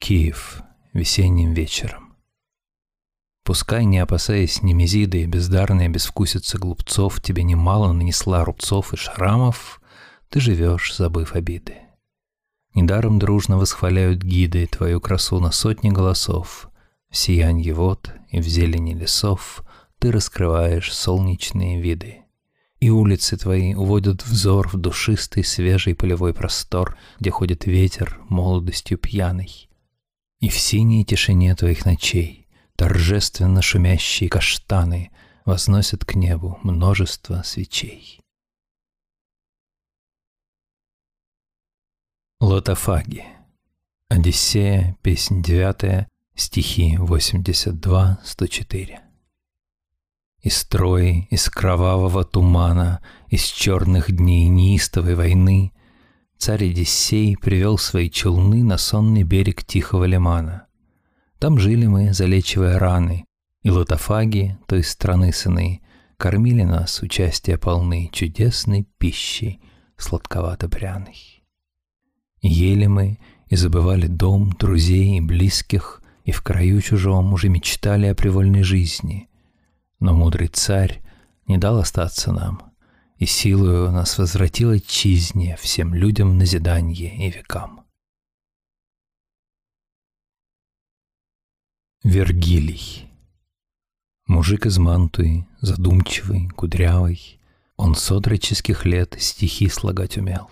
Киев весенним вечером. Пускай, не опасаясь немезиды и бездарная безвкусица глупцов, тебе немало нанесла рубцов и шрамов, ты живешь, забыв обиды. Недаром дружно восхваляют гиды твою красу на сотни голосов. В сиянье вод и в зелени лесов ты раскрываешь солнечные виды. И улицы твои уводят взор в душистый свежий полевой простор, где ходит ветер молодостью пьяный. И в синей тишине твоих ночей торжественно шумящие каштаны возносят к небу множество свечей. Лотофаги. Одиссея, песнь девятая, стихи 82-104. Из строи, из кровавого тумана, из черных дней неистовой войны царь Одиссей привел свои челны на сонный берег Тихого лимана. Там жили мы, залечивая раны, и лотофаги той страны сыны кормили нас участия полны чудесной пищей сладковато-пряной. Ели мы и забывали дом, друзей и близких, и в краю чужом уже мечтали о привольной жизни. Но мудрый царь не дал остаться нам, и силою нас возвратил отчизне всем людям назиданье и векам. Вергилий Мужик из Мантуи, задумчивый, кудрявый, Он с отроческих лет стихи слагать умел.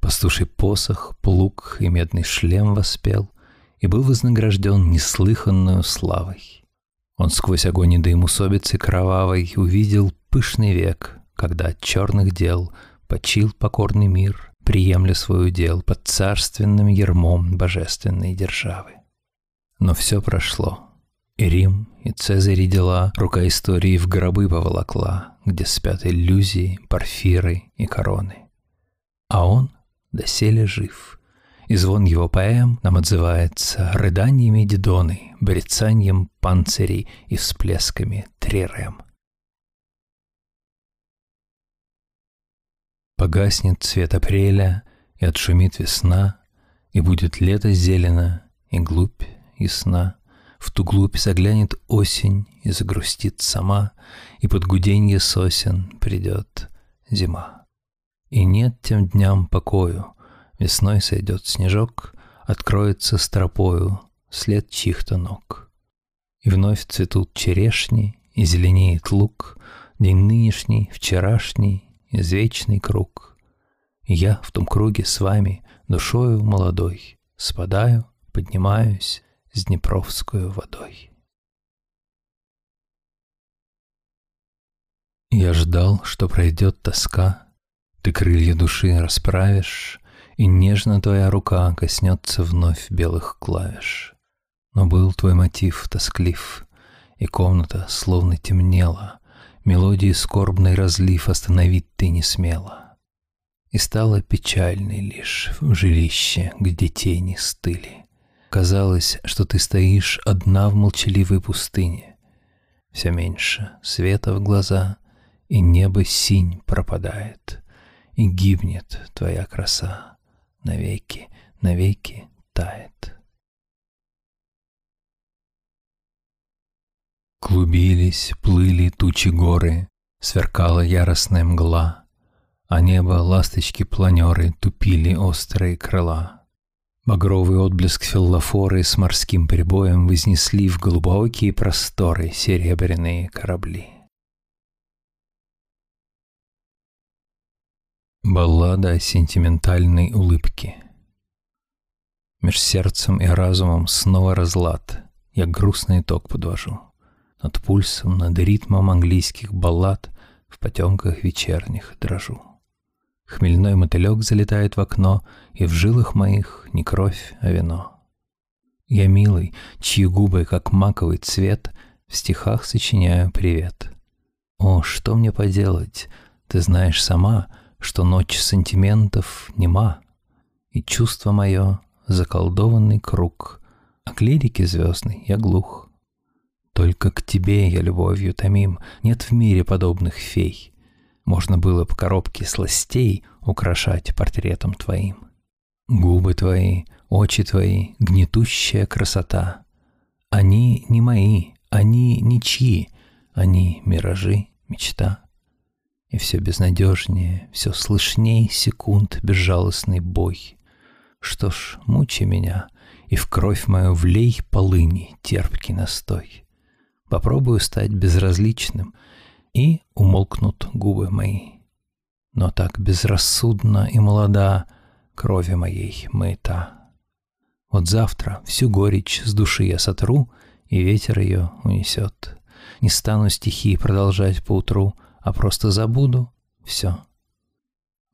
Пастуший посох, плуг и медный шлем воспел и был вознагражден неслыханную славой. Он сквозь огонь и дым усобицы кровавой увидел пышный век, когда от черных дел почил покорный мир, приемля свой удел под царственным ермом божественной державы. Но все прошло, и Рим, и Цезарь дела рука истории в гробы поволокла, где спят иллюзии, порфиры и короны. А он — доселе жив. И звон его поэм нам отзывается рыданиями Дидоны, брецанием панцирей и всплесками трирем. Погаснет цвет апреля, и отшумит весна, и будет лето зелено, и глубь ясна. В ту глубь заглянет осень и загрустит сама, и под гуденье сосен придет зима. И нет тем дням покою. Весной сойдет снежок, Откроется стропою След чьих-то ног. И вновь цветут черешни, И зеленеет лук, День нынешний, вчерашний, Извечный круг. Я в том круге с вами, Душою молодой, Спадаю, поднимаюсь С Днепровскую водой. Я ждал, что пройдет тоска, ты крылья души расправишь, И нежно твоя рука коснется вновь белых клавиш. Но был твой мотив тосклив, И комната словно темнела, Мелодии скорбный разлив Остановить ты не смела. И стало печальной лишь в жилище, Где тени стыли. Казалось, что ты стоишь одна в молчаливой пустыне. Все меньше света в глаза, и небо синь пропадает и гибнет твоя краса, навеки, навеки тает. Клубились, плыли тучи горы, сверкала яростная мгла, а небо ласточки-планеры тупили острые крыла. Багровый отблеск филлофоры с морским прибоем вознесли в глубокие просторы серебряные корабли. Баллада о сентиментальной улыбке. Меж сердцем и разумом снова разлад, Я грустный итог подвожу. Над пульсом, над ритмом английских баллад В потемках вечерних дрожу. Хмельной мотылек залетает в окно, И в жилах моих не кровь, а вино. Я милый, чьи губы, как маковый цвет, В стихах сочиняю привет. О, что мне поделать, ты знаешь сама — что ночь сантиментов нема, И чувство мое — заколдованный круг, А к лирике звездной я глух. Только к тебе я любовью томим, Нет в мире подобных фей. Можно было б коробки сластей Украшать портретом твоим. Губы твои, очи твои, гнетущая красота. Они не мои, они ничьи, они миражи, мечта. И все безнадежнее, все слышней секунд безжалостный бой. Что ж, мучи меня, и в кровь мою влей полыни терпкий настой. Попробую стать безразличным, и умолкнут губы мои. Но так безрассудно и молода крови моей мыта. Вот завтра всю горечь с души я сотру, и ветер ее унесет. Не стану стихи продолжать поутру, а просто забуду все.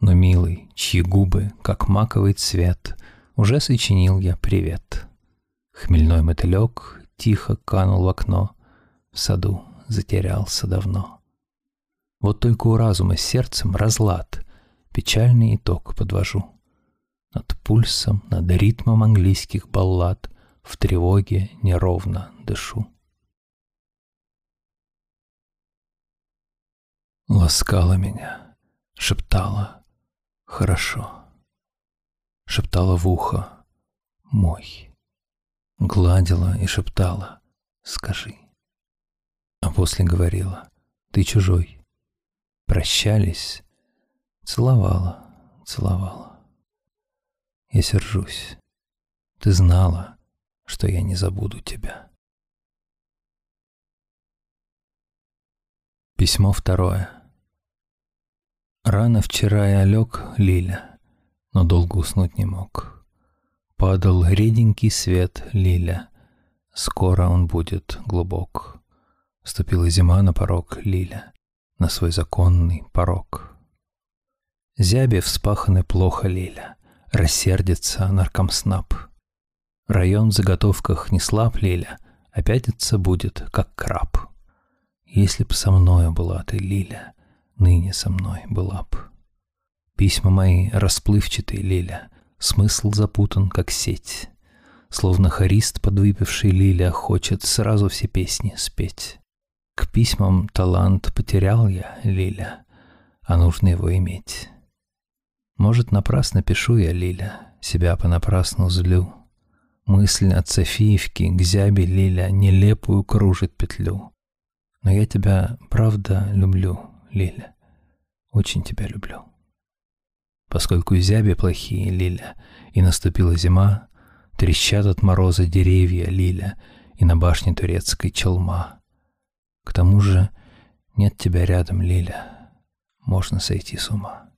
Но, милый, чьи губы, как маковый цвет, уже сочинил я привет. Хмельной мотылек тихо канул в окно, в саду затерялся давно. Вот только у разума с сердцем разлад, печальный итог подвожу. Над пульсом, над ритмом английских баллад в тревоге неровно дышу. Ласкала меня, шептала «хорошо», шептала в ухо «мой», гладила и шептала «скажи». После говорила «ты чужой». Прощались, целовала, целовала. Я сержусь. Ты знала, что я не забуду тебя. Письмо второе. Рано вчера я лег, Лиля, но долго уснуть не мог. Падал реденький свет, Лиля, скоро он будет глубок. Ступила зима на порог, Лиля, на свой законный порог. Зябе вспаханы плохо, Лиля, рассердится наркомснаб. Район в заготовках не слаб, Лиля, опятиться будет, как краб. Если б со мною была ты, Лиля, ныне со мной была б. Письма мои расплывчатые, Лиля, смысл запутан, как сеть. Словно хорист, подвыпивший Лиля, хочет сразу все песни спеть. К письмам талант потерял я, Лиля, а нужно его иметь. Может, напрасно пишу я, Лиля, себя понапрасну злю. Мысль от Софиевки к зябе Лиля нелепую кружит петлю. Но я тебя, правда, люблю, Лиля. Очень тебя люблю. Поскольку зяби плохие, Лиля, и наступила зима, трещат от мороза деревья, Лиля, и на башне турецкой челма. К тому же нет тебя рядом, Лиля, можно сойти с ума.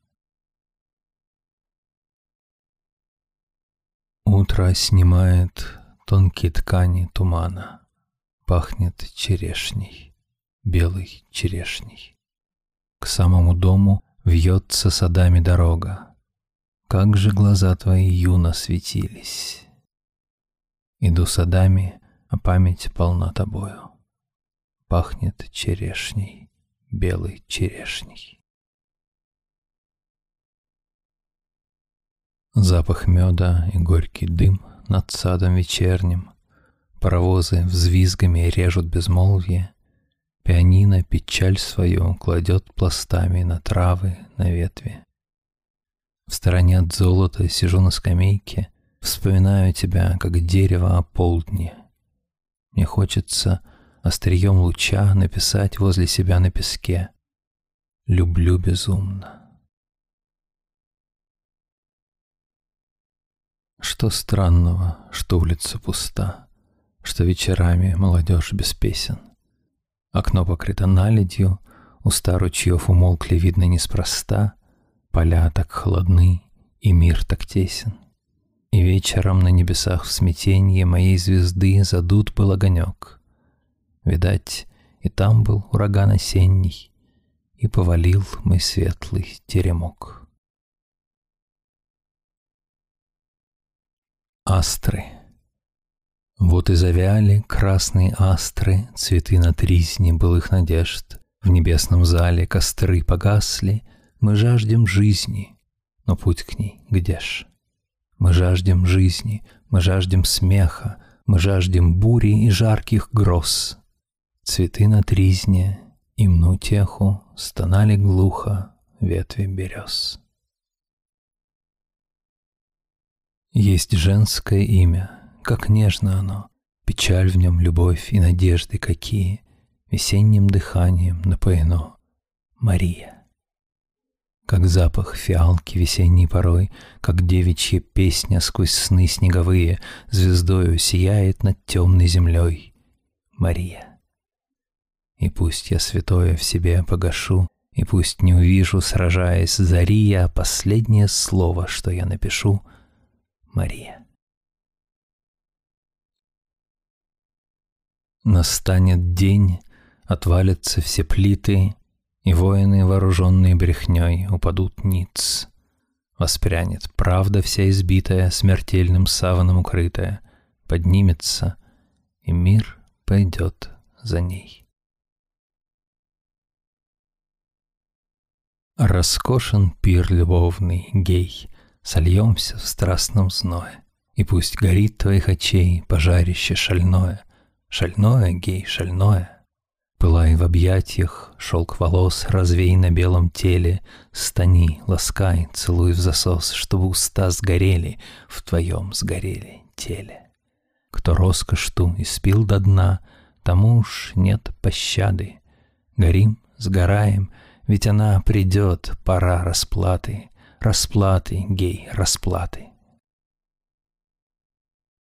Утро снимает тонкие ткани тумана, пахнет черешней, белой черешней. К самому дому вьется садами дорога. Как же глаза твои юно светились. Иду садами, а память полна тобою. Пахнет черешней, белой черешней. Запах меда и горький дым над садом вечерним. Паровозы взвизгами режут безмолвие, Пианино печаль свою кладет пластами на травы, на ветви. В стороне от золота сижу на скамейке, Вспоминаю тебя, как дерево о полдне. Мне хочется острием луча написать возле себя на песке «Люблю безумно». Что странного, что улица пуста, Что вечерами молодежь без песен. Окно покрыто наледью, уста ручьев умолкли, видно, неспроста, Поля так холодны, и мир так тесен. И вечером на небесах в смятенье моей звезды задут был огонек. Видать, и там был ураган осенний, и повалил мой светлый теремок. Астры — вот и завяли красные астры, цветы на тризне былых надежд. В небесном зале костры погасли, мы жаждем жизни, но путь к ней где ж? Мы жаждем жизни, мы жаждем смеха, мы жаждем бури и жарких гроз. Цветы на тризне, имну теху, стонали глухо ветви берез. Есть женское имя, как нежно оно, Печаль в нем, любовь и надежды какие, Весенним дыханием напоено. Мария. Как запах фиалки весенней порой, Как девичья песня сквозь сны снеговые Звездою сияет над темной землей. Мария. И пусть я святое в себе погашу, И пусть не увижу, сражаясь зари, я Последнее слово, что я напишу — Мария. Настанет день, отвалятся все плиты, И воины, вооруженные брехней, упадут ниц. Воспрянет правда вся избитая, Смертельным саваном укрытая, Поднимется, и мир пойдет за ней. Роскошен пир любовный, гей, Сольемся в страстном зное, И пусть горит твоих очей Пожарище шальное, Шальное, гей, шальное. Пылай в объятиях, шелк волос развей на белом теле, Стани, ласкай, целуй в засос, чтобы уста сгорели В твоем сгорели теле. Кто роскошь ту испил до дна, Тому уж нет пощады. Горим, сгораем, ведь она придет, пора расплаты, Расплаты, гей, расплаты.